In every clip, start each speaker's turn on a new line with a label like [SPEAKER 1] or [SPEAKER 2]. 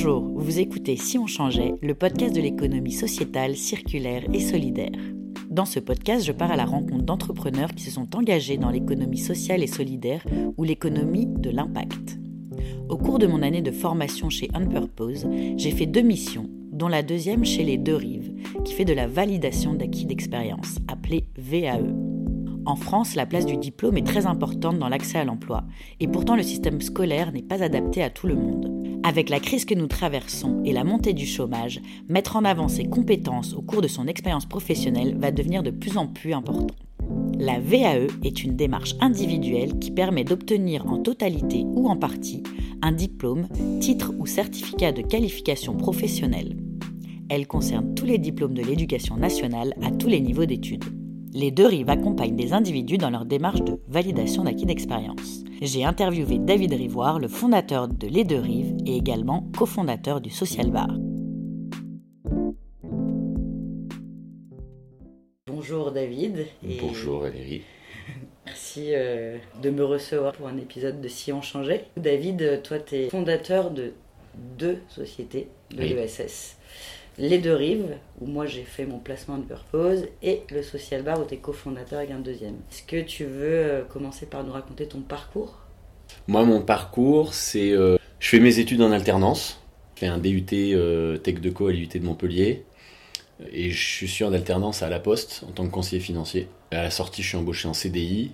[SPEAKER 1] Bonjour, vous écoutez Si on changeait, le podcast de l'économie sociétale, circulaire et solidaire. Dans ce podcast, je pars à la rencontre d'entrepreneurs qui se sont engagés dans l'économie sociale et solidaire ou l'économie de l'impact. Au cours de mon année de formation chez Unpurpose, j'ai fait deux missions, dont la deuxième chez les Deux Rives, qui fait de la validation d'acquis d'expérience, appelée VAE. En France, la place du diplôme est très importante dans l'accès à l'emploi, et pourtant le système scolaire n'est pas adapté à tout le monde. Avec la crise que nous traversons et la montée du chômage, mettre en avant ses compétences au cours de son expérience professionnelle va devenir de plus en plus important. La VAE est une démarche individuelle qui permet d'obtenir en totalité ou en partie un diplôme, titre ou certificat de qualification professionnelle. Elle concerne tous les diplômes de l'éducation nationale à tous les niveaux d'études. Les deux rives accompagnent des individus dans leur démarche de validation d'acquis d'expérience. J'ai interviewé David Rivoire, le fondateur de Les Deux Rives et également cofondateur du Social Bar. Bonjour David.
[SPEAKER 2] Bonjour Valérie.
[SPEAKER 1] Merci euh, de me recevoir pour un épisode de Si on changeait. David, toi tu es fondateur de deux sociétés de l'ESS les deux rives, où moi j'ai fait mon placement de purpose, et le social bar où tu es cofondateur avec un deuxième. Est-ce que tu veux euh, commencer par nous raconter ton parcours?
[SPEAKER 2] Moi, mon parcours, c'est. Euh, je fais mes études en alternance. Je fais un DUT euh, Tech de Co à l'UT de Montpellier. Et je suis en alternance à La Poste en tant que conseiller financier. À la sortie, je suis embauché en CDI.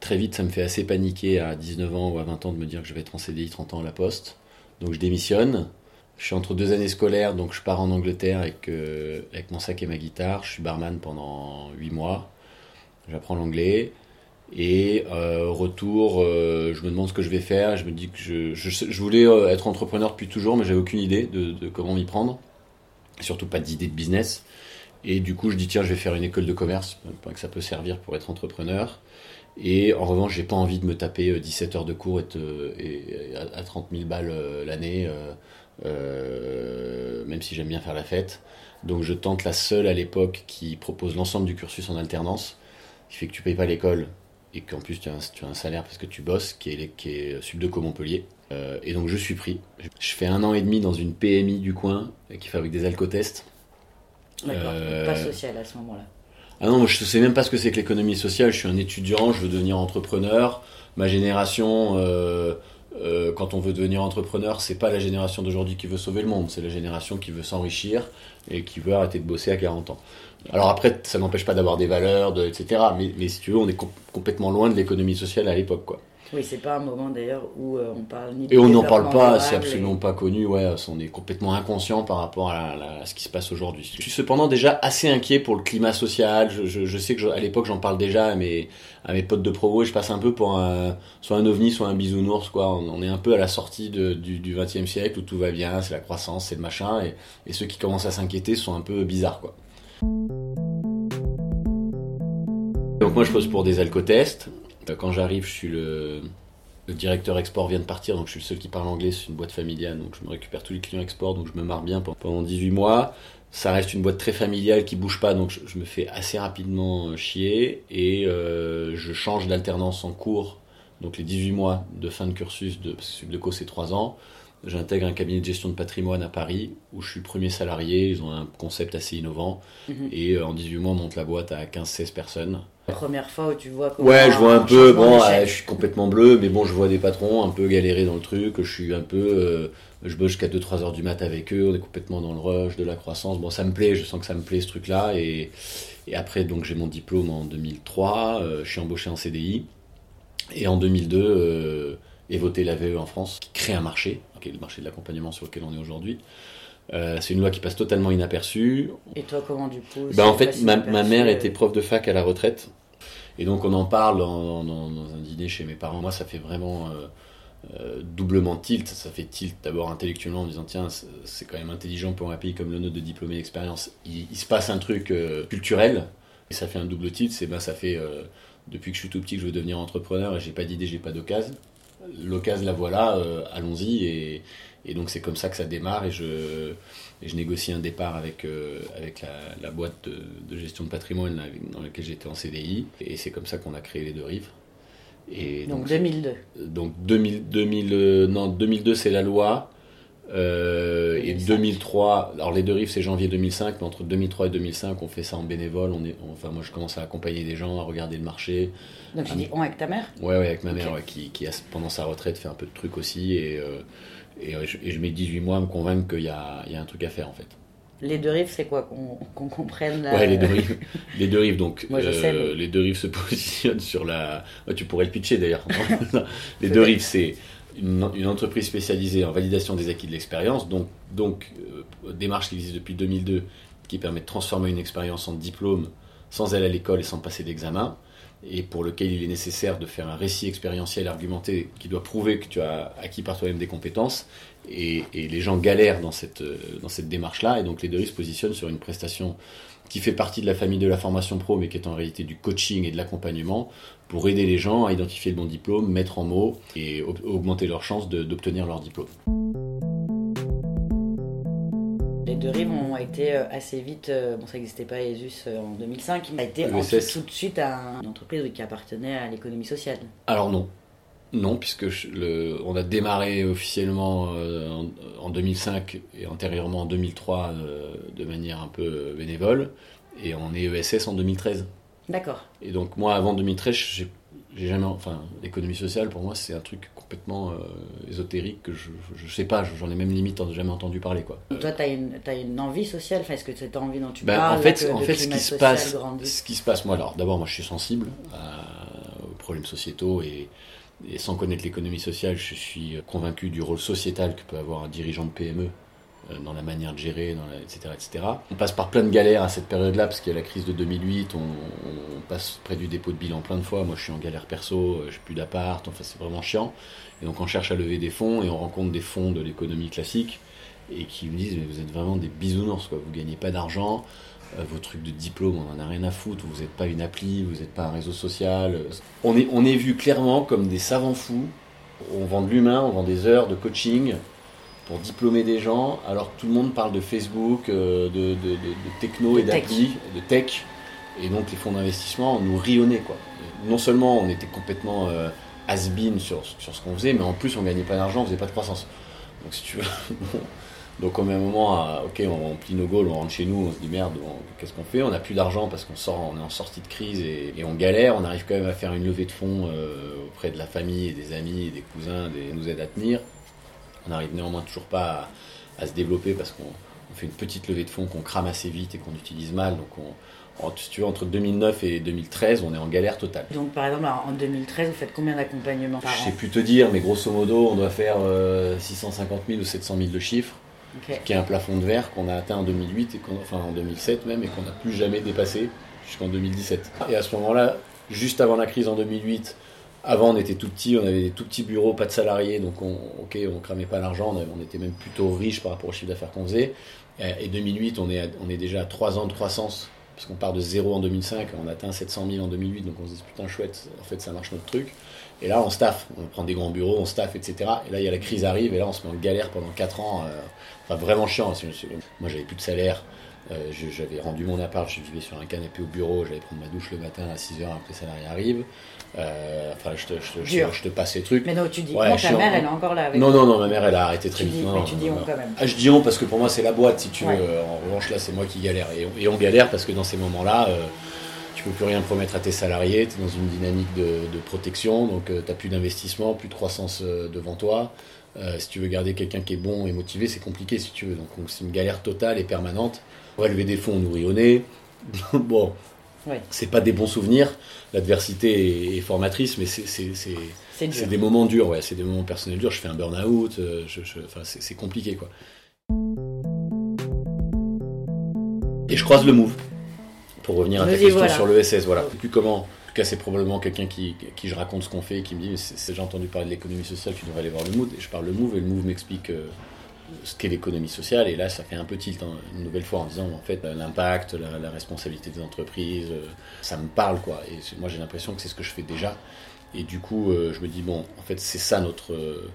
[SPEAKER 2] Très vite, ça me fait assez paniquer à 19 ans ou à 20 ans de me dire que je vais être en CDI 30 ans à La Poste. Donc je démissionne. Je suis entre deux années scolaires, donc je pars en Angleterre avec, euh, avec mon sac et ma guitare. Je suis barman pendant huit mois. J'apprends l'anglais. Et euh, retour, euh, je me demande ce que je vais faire. Je me dis que je, je, voulais être entrepreneur depuis toujours, mais j'avais aucune idée de, comment m'y prendre. Surtout pas d'idée de business. Et du coup, je dis tiens, je vais faire une école de commerce, que ça peut servir pour être entrepreneur. Et en revanche, j'ai pas envie de me taper 17 heures de cours et à 30 000 balles l'année euh, même si j'aime bien faire la fête. Donc je tente la seule à l'époque qui propose l'ensemble du cursus en alternance, qui fait que tu payes pas l'école et qu'en plus tu as, un, tu as, un, salaire parce que tu bosses, qui est, qui est Subdeco Montpellier. Euh, et donc je suis pris. Je fais un an et demi dans une PMI du coin qui fabrique des alcotests.
[SPEAKER 1] D'accord, euh, pas social à ce moment-là.
[SPEAKER 2] Ah non, je ne sais même pas ce que c'est que l'économie sociale. Je suis un étudiant, je veux devenir entrepreneur. Ma génération, euh, euh, quand on veut devenir entrepreneur, c'est pas la génération d'aujourd'hui qui veut sauver le monde, c'est la génération qui veut s'enrichir et qui veut arrêter de bosser à 40 ans. Alors après, ça n'empêche pas d'avoir des valeurs, de, etc. Mais, mais, si tu veux, on est complètement loin de l'économie sociale à l'époque, quoi.
[SPEAKER 1] Oui, c'est pas un moment d'ailleurs où euh, on parle ni
[SPEAKER 2] de Et on n'en parle pas, c'est absolument pas connu, ouais, on est complètement inconscient par rapport à, ce qui se passe aujourd'hui. Je suis cependant déjà assez inquiet pour le climat social, je, je, sais que à l'époque j'en parle déjà à mes, à mes potes de promo et je passe un peu pour un, soit un ovni, soit un bisounours, quoi. On, est un peu à la sortie de, du, du 20e siècle où tout va bien, c'est la croissance, c'est le machin, et, et ceux qui commencent à s'inquiéter sont un peu bizarres, quoi. Donc moi je pose pour des alcotests, euh, quand j'arrive, je suis le, directeur export vient de partir, donc je suis le seul qui parle anglais, c'est une boîte familiale, donc je me récupère tous les clients export, donc je me marre bien pendant 18 mois. Ça reste une boîte très familiale qui bouge pas, donc je, me fais assez rapidement euh, chier et euh, je change d'alternance en cours, donc les 18 mois de fin de cursus de Subdeco c'est 3 ans. J'intègre un cabinet de gestion de patrimoine à Paris où je suis premier salarié. Ils ont un concept assez innovant. Mhm. Et en 18 mois, on monte la boîte à 15-16 personnes.
[SPEAKER 1] La première fois où tu vois
[SPEAKER 2] Ouais, je vois un, peu, bon, je suis complètement bleu, mais bon, je vois des patrons un peu galérer dans le truc, je suis un peu, euh, je bosse jusqu'à 2-3 heures du mat avec eux, on est complètement dans le rush, de la croissance, bon, ça me plaît, je sens que ça me plaît ce truc-là, et, et après, donc, j'ai mon diplôme en 2003, euh, je suis embauché en CDI, et en 2002, euh, et voté la VE en France, qui crée un marché, qui est le marché de l'accompagnement sur lequel on est aujourd'hui, euh, c'est une loi qui passe totalement inaperçue.
[SPEAKER 1] Et toi, comment du coup
[SPEAKER 2] ben, En fait, ma, mère était prof de fac à la retraite. Et donc, on en parle dans, un dîner chez mes parents. Moi, ça fait vraiment euh, euh, doublement tilt. Ça fait tilt d'abord intellectuellement en disant tiens, c'est quand même intelligent pour un pays comme le nôtre de diplômer d'expérience. Il, se passe un truc culturel. Et ça fait un double tilt. C'est ben, ça fait depuis que je suis tout petit que je veux devenir entrepreneur et j'ai pas d'idée, j'ai pas d'occasion. L'occasion, la voilà, allons-y. Et, et donc c'est comme ça que ça démarre et je, je négocie un départ avec, euh, avec la, boîte de, gestion de patrimoine dans laquelle j'étais en CDI. Et c'est comme ça qu'on a créé les deux rives.
[SPEAKER 1] Et donc, 2002.
[SPEAKER 2] Donc 2000, 2000, euh, non, 2002 c'est la loi. Euh, et
[SPEAKER 1] 2005.
[SPEAKER 2] 2003, alors les deux rives c'est janvier 2005, mais entre 2003 et 2005 on fait ça en bénévole. On est, enfin moi je commence à accompagner des gens, à regarder le marché.
[SPEAKER 1] Donc tu dis on avec ta mère?
[SPEAKER 2] Ouais ouais avec ma mère ouais, qui, qui a, pendant sa retraite fait un peu de trucs aussi et, euh, et, euh, je, et je mets 18 mois à me convaincre qu'il y a, il y a un truc à faire en fait.
[SPEAKER 1] Les deux rives, c'est quoi Qu'on qu'on comprenne la-
[SPEAKER 2] Ouais les deux rives, les deux rives donc
[SPEAKER 1] Moi, je
[SPEAKER 2] euh,
[SPEAKER 1] sais, mais-
[SPEAKER 2] les deux rives se positionnent sur la. Tu pourrais le pitcher d'ailleurs. les deux rives c'est une, entreprise spécialisée en validation des acquis de l'expérience, donc, donc euh, démarche qui existe depuis 2002, qui permet de transformer une expérience en diplôme sans aller à l'école et sans passer d'examen, et pour lequel il est nécessaire de faire un récit expérientiel argumenté qui doit prouver que tu as acquis par toi-même des compétences, et, les gens galèrent dans cette, euh, dans cette démarche-là, et donc les deux se positionnent sur une prestation qui fait partie de la famille de la formation pro, mais qui est en réalité du coaching et de l'accompagnement, pour aider les gens à identifier le bon diplôme, mettre en mots et au- augmenter leurs chances d'obtenir leur diplôme.
[SPEAKER 1] Les deux rives ont été euh, assez vite, euh, bon ça n'existait pas ESUS euh, en 2005, mais a été tout de suite à une entreprise qui appartenait à l'économie sociale.
[SPEAKER 2] Alors non. Non, puisque je- le- on a démarré officiellement euh, en, en 2005 et antérieurement en 2003 euh, de manière un peu bénévole, et on est ESS en 2013.
[SPEAKER 1] D'accord.
[SPEAKER 2] Et donc moi, avant 2013, j'ai jamais, enfin, l'économie sociale pour moi c'est un truc complètement euh, ésotérique que je, je sais pas, j'en ai même limite jamais entendu parler quoi.
[SPEAKER 1] Toi, tu as une, t'as une envie sociale, enfin, est-ce que cette envie dont tu
[SPEAKER 2] Ben,
[SPEAKER 1] parles,
[SPEAKER 2] en fait, en fait ce qui se passe,
[SPEAKER 1] grandisse
[SPEAKER 2] ce qui se passe, moi alors d'abord moi je suis sensible à- aux problèmes sociétaux et, et sans connaître l'économie sociale, je suis convaincu du rôle sociétal que peut avoir un dirigeant de PME euh, dans la manière de gérer, etc., etc. On passe par plein de galères à cette période-là parce qu'il y a la crise de 2008, on, on passe près du dépôt de bilan plein de fois. Moi je suis en galère perso, euh, j'ai plus d'appart, enfin c'est vraiment chiant. Et donc on cherche à lever des fonds et on rencontre des fonds de l'économie classique et qui me disent mais vous êtes vraiment des bisounours quoi, vous gagnez pas d'argent, euh, vos trucs de diplôme on en a rien à foutre, vous n'êtes pas une appli, vous n'êtes pas un réseau social. On est, on est vu clairement comme des savants fous, on vend de l'humain, on vend des heures de coaching pour diplômer des gens alors que tout le monde parle de Facebook, euh, de, de- de- de techno et d'appli, de tech. Et donc les fonds d'investissement nous rionnaient quoi. Et non seulement on était complètement euh, has-been sur, sur ce qu'on faisait, mais en plus on gagnait pas d'argent, on faisait pas de croissance. Donc si tu veux. donc au même moment, à- ok, on, plie nos goals, on rentre chez nous, on se dit merde, qu'est-ce qu'on fait? On n'a plus d'argent parce qu'on sort, on est en sortie de crise et, et on galère. On arrive quand même à faire une levée de fonds euh, auprès de la famille et des amis et des cousins, des, nous aide à tenir. On n'arrive néanmoins toujours pas à, à se développer parce qu'on on fait une petite levée de fonds qu'on crame assez vite et qu'on utilise mal. Donc on, si tu veux, entre 2009 et 2013, on est en galère totale.
[SPEAKER 1] Donc par exemple, en en 2013, vous faites combien d'accompagnements par
[SPEAKER 2] Je sais
[SPEAKER 1] an
[SPEAKER 2] plus te dire, mais grosso modo, on doit faire euh, 650 000 ou 700 000 de chiffres, Qui est un plafond de verre qu'on a atteint en 2008, et enfin en 2007 même, et qu'on n'a plus jamais dépassé jusqu'en 2017. Et à ce moment-là, juste avant la crise en 2008, avant on était tout petit, on avait des tout petits bureaux, pas de salariés, donc on, ok, on cramait pas l'argent, on, était même plutôt riche par rapport au chiffre d'affaires qu'on faisait. Et, et 2008, on est, on est déjà à 3 ans de croissance, parce qu'on part de zéro en 2005, on atteint 700 000 en 2008, donc on se dit putain chouette, en fait ça marche notre truc. Et là, on staff, on prend des grands bureaux, on staff, etc. Et là, il y a la crise arrive, et là, on se met en galère pendant 4 ans. euh, enfin, vraiment chiant. C'est- Moi, j'avais plus de salaire. euh, j'avais rendu mon appart, je vivais sur un canapé au bureau, j'allais prendre ma douche le matin à 6h après que les salariés arrivent. Euh, enfin, je te, je, te- je,
[SPEAKER 1] Dur.
[SPEAKER 2] te- je te passe les trucs.
[SPEAKER 1] Mais non, tu dis,
[SPEAKER 2] Ouais, je
[SPEAKER 1] ta
[SPEAKER 2] en-
[SPEAKER 1] mère, elle est encore là avec
[SPEAKER 2] Non, non, non, ma mère, elle a arrêté très
[SPEAKER 1] Tu
[SPEAKER 2] vite.
[SPEAKER 1] dis,
[SPEAKER 2] Non,
[SPEAKER 1] mais tu dis
[SPEAKER 2] non,
[SPEAKER 1] on
[SPEAKER 2] non.
[SPEAKER 1] quand même.
[SPEAKER 2] Ah, je dis on parce que pour moi, c'est la boîte, si tu
[SPEAKER 1] Ouais.
[SPEAKER 2] veux. En revanche, là, c'est moi qui galère. Et on, et on galère parce que dans ces moments-là, euh, tu peux plus rien promettre à tes salariés, tu es dans une dynamique de, de protection, donc tu n'as plus d'investissement, plus de croissance euh, devant toi. Euh, si tu veux garder quelqu'un qui est bon et motivé, c'est compliqué si tu veux. Donc on- c'est une galère totale et permanente. On va lever des fonds, on nourrit au nez. bon,
[SPEAKER 1] Ouais.
[SPEAKER 2] c'est pas des bons souvenirs. L'adversité est, est formatrice, mais c'est- des moments durs, ouais, c'est des moments personnels durs. Je fais un burn-out, euh, je, je- c'est compliqué quoi. Et je croise le move. Pour revenir à ta question
[SPEAKER 1] voilà.
[SPEAKER 2] sur le SS, voilà. Plus comment. En tout cas, c'est probablement quelqu'un qui, qui je raconte ce qu'on fait et qui me dit mais J'ai entendu parler de l'économie sociale, tu devrais aller voir le MOVE. Et je parle le MOVE et le MOVE m'explique euh, ce qu'est l'économie sociale. Et là, ça fait un peu tilt, hein, une nouvelle fois, en disant en fait, l'impact, la, la responsabilité des entreprises, euh, ça me parle quoi. Et moi, j'ai l'impression que c'est ce que je fais déjà. Et du coup, euh, je me dis, bon, en fait, c'est ça notre, euh,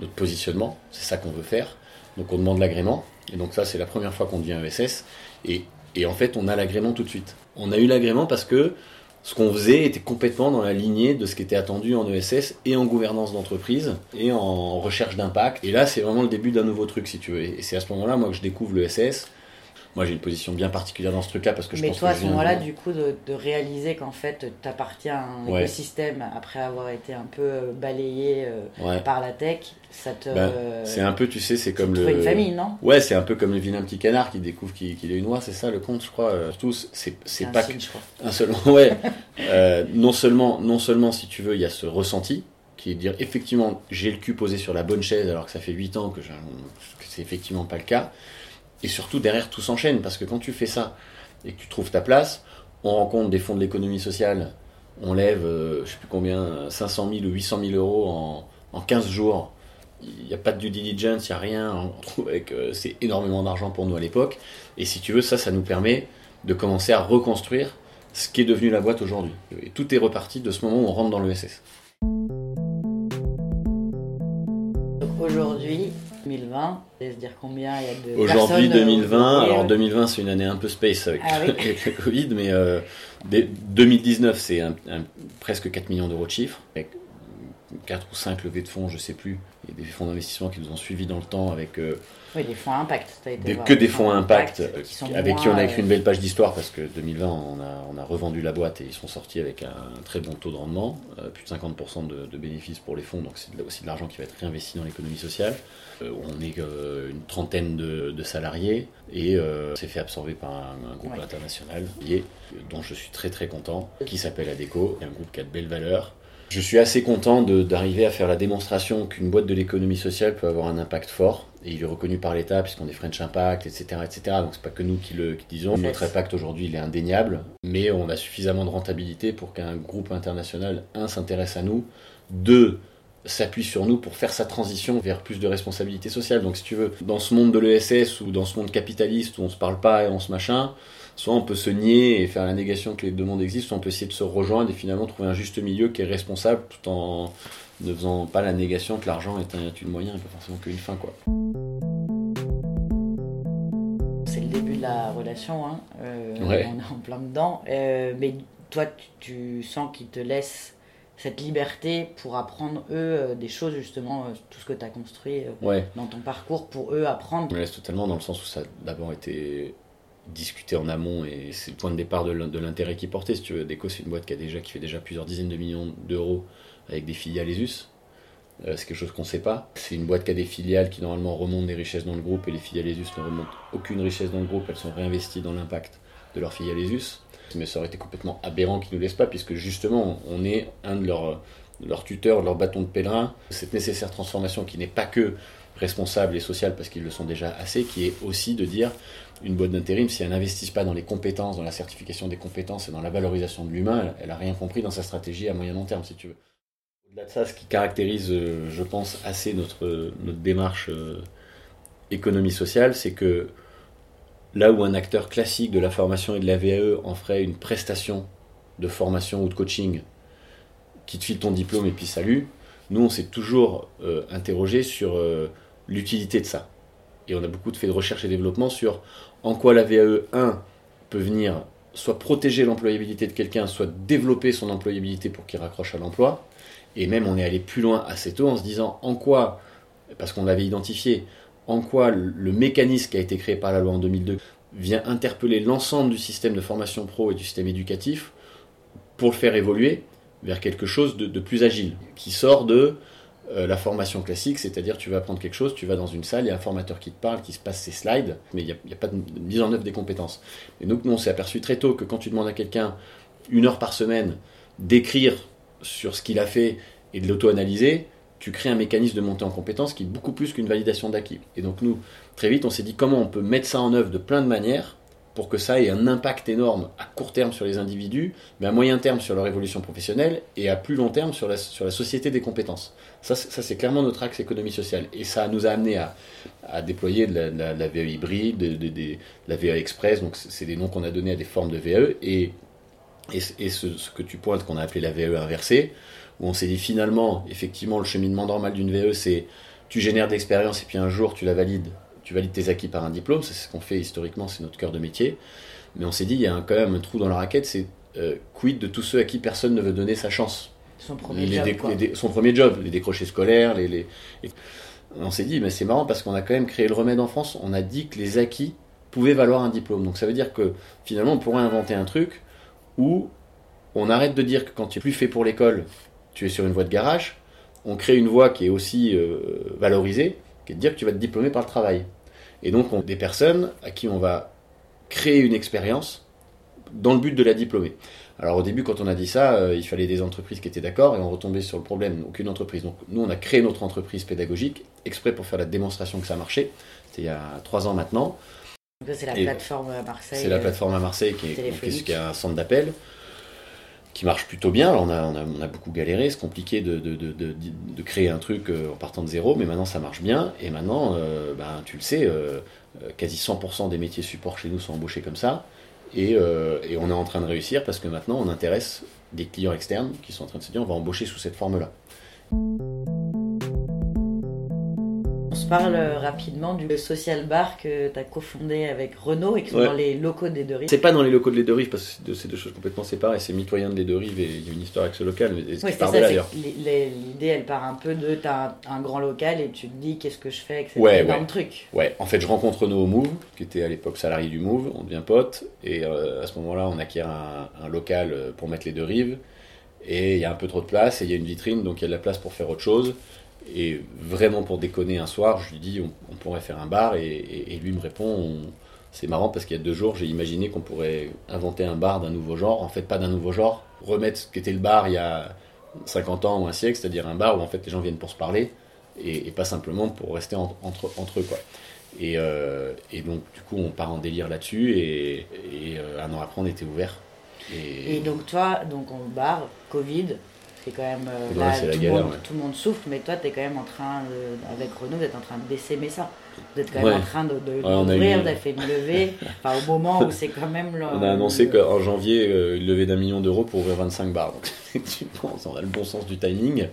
[SPEAKER 2] notre positionnement, c'est ça qu'on veut faire. Donc, on demande l'agrément. Et donc, ça, c'est la première fois qu'on devient ESS. Et, et en fait, on a l'agrément tout de suite. On a eu l'agrément parce que ce qu'on faisait était complètement dans la lignée de ce qui était attendu en ESS et en gouvernance d'entreprise et en recherche d'impact. Et là, c'est vraiment le début d'un nouveau truc, si tu veux. Et c'est à ce moment-là, que je découvre l'ESS. Moi, j'ai une position bien particulière dans ce truc-là parce que je
[SPEAKER 1] Mais
[SPEAKER 2] pense
[SPEAKER 1] toi,
[SPEAKER 2] que
[SPEAKER 1] à ce moment-là,
[SPEAKER 2] de-
[SPEAKER 1] du coup, de, de réaliser qu'en fait, tu appartiens à un
[SPEAKER 2] Ouais.
[SPEAKER 1] écosystème après avoir été un peu euh, balayé euh,
[SPEAKER 2] Ouais.
[SPEAKER 1] par la tech, ça te.
[SPEAKER 2] Ben,
[SPEAKER 1] euh,
[SPEAKER 2] c'est un peu, tu sais, c'est comme le.
[SPEAKER 1] une famille, non?
[SPEAKER 2] Ouais, c'est un peu comme le vilain petit canard qui découvre qu'il qu'il est une oie, c'est ça le conte, je crois. Tous, c'est pas
[SPEAKER 1] signe, je crois.
[SPEAKER 2] un seul. Ouais. Euh, non seulement, non seulement, si tu veux, il y a ce ressenti qui est de dire effectivement, j'ai le cul posé sur la bonne chaise alors que ça fait 8 ans que, que c'est effectivement pas le cas. Et surtout derrière tout s'enchaîne parce que quand tu fais ça et que tu trouves ta place, on rencontre des fonds de l'économie sociale, on lève, euh, je sais plus combien, 500 000 ou 800 000 euros en, en 15 jours. Il n'y a pas de due diligence, il n'y a rien. On trouve avec, euh, c'est énormément d'argent pour nous à l'époque. Et si tu veux, ça, ça nous permet de commencer à reconstruire ce qui est devenu la boîte aujourd'hui. Et tout est reparti de ce moment où on rentre dans l'ESS.
[SPEAKER 1] Aujourd'hui, 2020, c'est se dire combien il y a de.
[SPEAKER 2] Aujourd'hui,
[SPEAKER 1] personnes, euh,
[SPEAKER 2] 2020,
[SPEAKER 1] au-
[SPEAKER 2] alors 2020 c'est une année un peu space avec,
[SPEAKER 1] Ah oui.
[SPEAKER 2] avec le Covid, mais euh, dès 2019 c'est un- un- presque 4 millions d'euros de chiffre, avec 4 ou 5 levées de fonds, je sais plus, et des fonds d'investissement qui nous ont suivis dans le temps avec euh,
[SPEAKER 1] Oui, des fonds à impact. été
[SPEAKER 2] des-
[SPEAKER 1] voir
[SPEAKER 2] que des fonds à impact,
[SPEAKER 1] qui
[SPEAKER 2] euh, avec qui on a écrit
[SPEAKER 1] euh,
[SPEAKER 2] une belle page d'histoire parce que 2020 on a, on a revendu la boîte et ils sont sortis avec un très bon taux de rendement, euh, plus de 50% de, de bénéfices pour les fonds, donc c'est aussi de l'argent qui va être réinvesti dans l'économie sociale. On est une trentaine de, de salariés et c'est fait absorber par un, un groupe
[SPEAKER 1] Ouais.
[SPEAKER 2] international dont je suis très très content, qui s'appelle ADECO, un groupe qui a de belles valeurs. Je suis assez content d'arriver à faire la démonstration qu'une boîte de l'économie sociale peut avoir un impact fort, et il est reconnu par l'État puisqu'on est French Impact, etc. etc. Donc c'est pas que nous qui le qui disons. Notre impact aujourd'hui il est indéniable, mais on a suffisamment de rentabilité pour qu'un groupe international, un, s'intéresse à nous, deux, s'appuie sur nous pour faire sa transition vers plus de responsabilité sociale. Donc si tu veux, dans ce monde de l'ESS ou dans ce monde capitaliste où on se parle pas et on se machin, soit on peut se nier et faire la négation que les deux mondes existent, soit on peut essayer de se rejoindre et finalement trouver un juste milieu qui est responsable tout en ne faisant pas la négation que l'argent est un est une moyen et pas forcément qu'une fin quoi.
[SPEAKER 1] C'est le début de la relation, hein. euh,
[SPEAKER 2] Ouais.
[SPEAKER 1] on est en plein dedans. Euh, mais toi, tu, tu sens qu'ils te laissent cette liberté pour apprendre, eux, euh, des choses, justement, euh, tout ce que tu as construit euh,
[SPEAKER 2] Ouais.
[SPEAKER 1] dans ton parcours, pour eux apprendre.
[SPEAKER 2] Je me laisse totalement dans le sens où ça a d'abord été discuté en amont et c'est le point de départ de l'in- de l'intérêt qui portait. Si tu veux, Deco, c'est une boîte qui, a déjà, qui fait déjà plusieurs dizaines de millions d'euros avec des filiales ESUS. Euh, c'est quelque chose qu'on ne sait pas. C'est une boîte qui a des filiales qui normalement remontent des richesses dans le groupe et les filiales ESUS ne remontent aucune richesse dans le groupe. Elles sont réinvesties dans l'impact de leurs filiales ESUS. Mais ça aurait été complètement aberrant qu'ils ne nous laissent pas puisque justement on est un de leurs, tuteurs, leur bâton de pèlerin. Cette nécessaire transformation qui n'est pas que responsable et sociale parce qu'ils le sont déjà assez, qui est aussi de dire une boîte d'intérim, si elle n'investit pas dans les compétences, dans la certification des compétences et dans la valorisation de l'humain, elle n'a rien compris dans sa stratégie à moyen long terme, si tu veux. Au-delà de ça, ce qui caractérise, euh, je pense, assez notre, notre démarche euh, économie sociale, c'est que là où un acteur classique de la formation et de la VAE en ferait une prestation de formation ou de coaching qui te file ton diplôme et puis salut, nous on s'est toujours euh, interrogé sur euh, l'utilité de ça. Et on a beaucoup fait de recherche et développement sur en quoi la VAE 1 peut venir soit protéger l'employabilité de quelqu'un, soit développer son employabilité pour qu'il raccroche à l'emploi. Et même on est allé plus loin assez tôt en se disant en quoi, parce qu'on l'avait identifié, en quoi le mécanisme qui a été créé par la loi en 2002 vient interpeller l'ensemble du système de formation pro et du système éducatif pour le faire évoluer vers quelque chose de, plus agile, qui sort de euh, la formation classique, c'est-à-dire tu vas apprendre quelque chose, tu vas dans une salle, il y a un formateur qui te parle, qui se passe ses slides, mais il n'y a pas de mise en œuvre des compétences. Et donc nous on s'est aperçu très tôt que quand tu demandes à quelqu'un une heure par semaine d'écrire sur ce qu'il a fait et de l'auto-analyser, tu crées un mécanisme de montée en compétence qui est beaucoup plus qu'une validation d'acquis. Et donc nous, très vite, on s'est dit comment on peut mettre ça en œuvre de plein de manières pour que ça ait un impact énorme à court terme sur les individus, mais à moyen terme sur leur évolution professionnelle et à plus long terme sur la, sur la société des compétences. Ça, ça c'est clairement notre axe économie sociale. Et ça nous a amené à, à déployer de la, VE hybride, de, la VE express, donc c'est des noms qu'on a donnés à des formes de VE, et, et, et ce, ce que tu pointes qu'on a appelé la VE inversée, où on s'est dit finalement, effectivement, le cheminement normal d'une VE, c'est tu génères de l'expérience et puis un jour tu la valides, tu valides tes acquis par un diplôme, c'est ce qu'on fait historiquement, c'est notre cœur de métier. Mais on s'est dit, il y a un- quand même un trou dans la raquette, c'est euh, quid de tous ceux à qui personne ne veut donner sa chance?
[SPEAKER 1] Son premier
[SPEAKER 2] Les
[SPEAKER 1] job, quoi.
[SPEAKER 2] les Son premier job, les décrochés scolaires, les, les- et on s'est dit, mais c'est marrant parce qu'on a quand même créé le remède en France, on a dit que les acquis pouvaient valoir un diplôme. Donc ça veut dire que finalement on pourrait inventer un truc où on arrête de dire que quand tu es plus fait pour l'école, tu es sur une voie de garage, on crée une voie qui est aussi euh, valorisée, qui est de dire que tu vas te diplômer par le travail. Et donc on des personnes à qui on va créer une expérience dans le but de la diplômer. Alors au début, quand on a dit ça, euh, il fallait des entreprises qui étaient d'accord et on retombait sur le problème, aucune entreprise. Donc nous, on a créé notre entreprise pédagogique exprès pour faire la démonstration que ça marchait. C'était il y a trois ans maintenant.
[SPEAKER 1] C'est la
[SPEAKER 2] Et
[SPEAKER 1] plateforme à Marseille.
[SPEAKER 2] C'est la
[SPEAKER 1] euh,
[SPEAKER 2] plateforme à Marseille qui est,
[SPEAKER 1] téléphonique.
[SPEAKER 2] qui est un centre d'appel qui marche plutôt bien. On, a, beaucoup galéré, c'est compliqué de, créer un truc euh, en partant de zéro, mais maintenant ça marche bien. Et maintenant, euh, ben, tu le sais, euh, quasi 100% des métiers support chez nous sont embauchés comme ça. Et on est en train de réussir parce que maintenant on intéresse des clients externes qui sont en train de se dire on va embaucher sous cette forme-là.
[SPEAKER 1] Se parle euh, rapidement du social bar que tu as cofondé avec Renault et qui sont
[SPEAKER 2] Ouais.
[SPEAKER 1] dans les locaux des deux rives.
[SPEAKER 2] C'est pas dans les locaux de Les Deux Rives parce que c'est deux- choses complètement séparées. C'est mitoyen de Les Deux Rives et il y a une histoire avec ce local.
[SPEAKER 1] Oui, c'est ça. L'idée, elle part un peu de t'as un, un grand local et tu te dis qu'est-ce que je fais avec cet
[SPEAKER 2] Ouais,
[SPEAKER 1] énorme
[SPEAKER 2] ouais.
[SPEAKER 1] truc?
[SPEAKER 2] Ouais, en fait, je rencontre Renaud au Move, qui était à l'époque salarié du Move, on devient pote, et euh, à ce moment-là, on acquiert un, un local euh, pour mettre les deux rives, et il y a un peu trop de place, et il y a une vitrine, donc il y a de la place pour faire autre chose. Et vraiment pour déconner un soir, je lui dis on, pourrait faire un bar, et, lui me répond on- c'est marrant parce qu'il y a deux jours, j'ai imaginé qu'on pourrait inventer un bar d'un nouveau genre, en fait pas d'un nouveau genre, remettre ce qu'était le bar il y a 50 ans ou un siècle, c'est-à-dire un bar où en fait les gens viennent pour se parler, et, pas simplement pour rester en- entre, eux quoi. Et, euh, et donc, du coup, on part en délire là-dessus. Et, euh, un an après, on était ouvert. Et,
[SPEAKER 1] Et donc toi, donc on bar, Covid, c'est quand même euh,
[SPEAKER 2] Ouais,
[SPEAKER 1] là,
[SPEAKER 2] la
[SPEAKER 1] tout,
[SPEAKER 2] galère,
[SPEAKER 1] le monde,
[SPEAKER 2] ouais.
[SPEAKER 1] tout le monde souffre, mais toi, tu es quand même en train, avec Renault, vous êtes en train de décémer ça. Vous êtes quand même
[SPEAKER 2] Ouais.
[SPEAKER 1] en train de, de l'ouvrir,
[SPEAKER 2] eu-
[SPEAKER 1] fait une levée, enfin au moment où c'est quand même... le-
[SPEAKER 2] on a annoncé
[SPEAKER 1] le-
[SPEAKER 2] qu'en janvier, euh, une levée d'un million d'euros pour ouvrir 25 bars. Donc, effectivement, on a le bon sens du timing.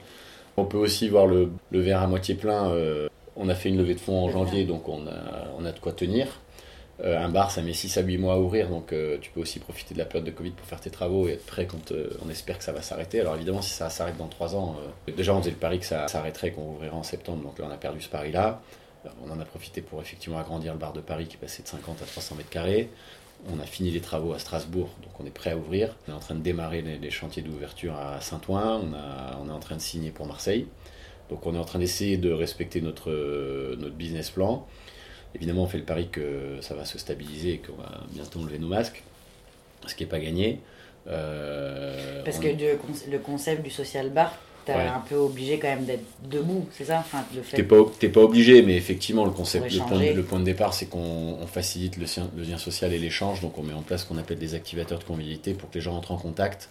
[SPEAKER 2] On peut aussi voir le, le verre à moitié plein. euh, on a fait une levée de fonds en janvier, donc on a, on a de quoi tenir. Euh, un bar, ça met 6 à 8 mois à ouvrir, donc euh, tu peux aussi profiter de la période de Covid pour faire tes travaux et être prêt quand euh, on espère que ça va s'arrêter. Alors évidemment, si ça s'arrête dans 3 ans, déjà on faisait le pari que ça s'arrêterait, qu'on ouvrirait en septembre, donc là on a perdu ce pari-là. On en a profité pour effectivement agrandir le bar de Paris qui passait de 50 à 300 mètres carrés. On a fini les travaux à Strasbourg, donc on est prêt à ouvrir. On est en train de démarrer les, chantiers d'ouverture à Saint-Ouen. On, est en train de signer pour Marseille. Donc on est en train d'essayer de respecter notre business plan. Évidemment, on fait le pari que ça va se stabiliser et qu'on va bientôt enlever nos masques, ce qui n'est pas gagné. Euh,
[SPEAKER 1] Parce
[SPEAKER 2] on-
[SPEAKER 1] que le, con- le concept du social bar, t'es
[SPEAKER 2] Ouais.
[SPEAKER 1] un peu obligé quand même d'être debout, c'est ça? Enfin, le fait
[SPEAKER 2] T'es pas, obligé, mais effectivement, le concept, le point,
[SPEAKER 1] échanger.
[SPEAKER 2] le point de départ, c'est qu'on on facilite le lien social et l'échange. Donc, on met en place ce qu'on appelle des activateurs de convivialité pour que les gens entrent en contact,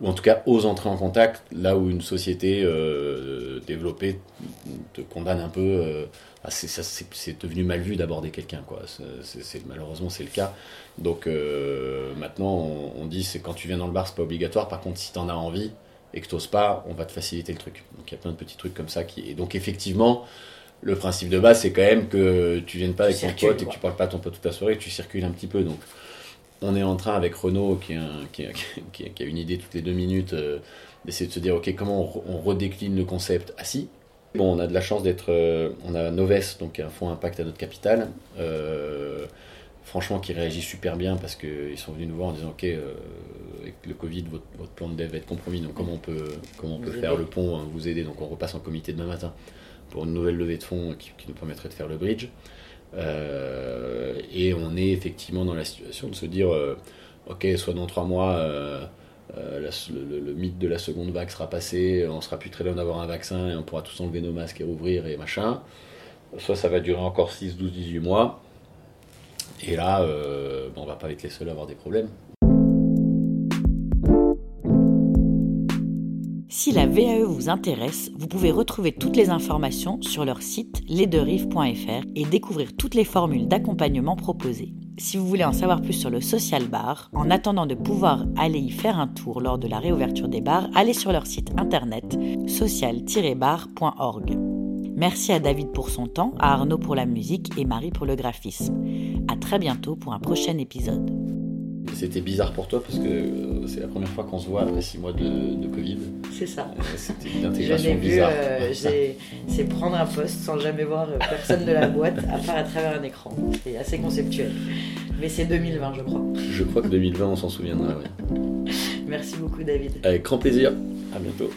[SPEAKER 2] ou en tout cas osent entrer en contact, là où une société euh, développée te condamne un peu. euh, à- c'est, devenu mal vu d'aborder quelqu'un, quoi. C'est, malheureusement, c'est le cas. Donc, euh, maintenant, on, on dit c'est quand tu viens dans le bar, c'est pas obligatoire. Par contre, si t'en as envie et que t'oses pas, on va te faciliter le truc. Donc, il y a plein de petits trucs comme ça qui. Et donc, effectivement le principe de base, c'est quand même que tu viennes pas avec ton pote et que tu parles pas à ton pote toute la soirée, que tu circules un petit peu. Donc, on est en train avec Renault, qui, est un- qui, est- qui est- qui a une idée toutes les deux minutes, euh, d'essayer de se dire, ok, comment on, on redécline le concept assis? Bon, on a de la chance d'être, euh, on a Noves, donc un fonds impact à notre capital. euh, franchement, qui réagit super bien parce qu'ils sont venus nous voir en disant, ok, euh, avec le Covid, votre, votre plan de dev va être compromis, donc comment on peut, comment on
[SPEAKER 1] Vous
[SPEAKER 2] peut faire
[SPEAKER 1] aider.
[SPEAKER 2] le pont, hein, vous aider? Donc on repasse en comité demain matin pour une nouvelle levée de fonds qui, qui nous permettrait de faire le bridge. Et on est effectivement dans la situation de se dire, ok, soit dans trois mois, euh, le, mythe de la seconde vague sera passé, on sera plus très loin d'avoir un vaccin et on pourra tous enlever nos masques et rouvrir et machin. Soit ça va durer encore 6, 12, 18 mois. Et là, euh, on va pas être les seuls à avoir des problèmes.
[SPEAKER 1] VAE vous intéresse, vous pouvez retrouver toutes les informations sur leur site lesderives.fr et découvrir toutes les formules d'accompagnement proposées. Si vous voulez en savoir plus sur le social bar, en attendant de pouvoir aller y faire un tour lors de la réouverture des bars, allez sur leur site internet social-bar.org. Merci à David pour son temps, à Arnaud pour la musique et Marie pour le graphisme. À très bientôt pour un prochain épisode.
[SPEAKER 2] C'était bizarre pour toi parce que euh, c'est la première fois qu'on se voit après six mois de, de Covid.
[SPEAKER 1] C'est ça.
[SPEAKER 2] Euh, C'était une intégration
[SPEAKER 1] vu,
[SPEAKER 2] bizarre.
[SPEAKER 1] euh, c'est prendre un poste sans jamais voir personne de la boîte, à part à travers un écran. C'est assez conceptuel. Mais c'est 2020, je crois.
[SPEAKER 2] Je crois que 2020, on s'en souviendra. ouais.
[SPEAKER 1] Merci beaucoup, David.
[SPEAKER 2] Avec grand plaisir. À bientôt.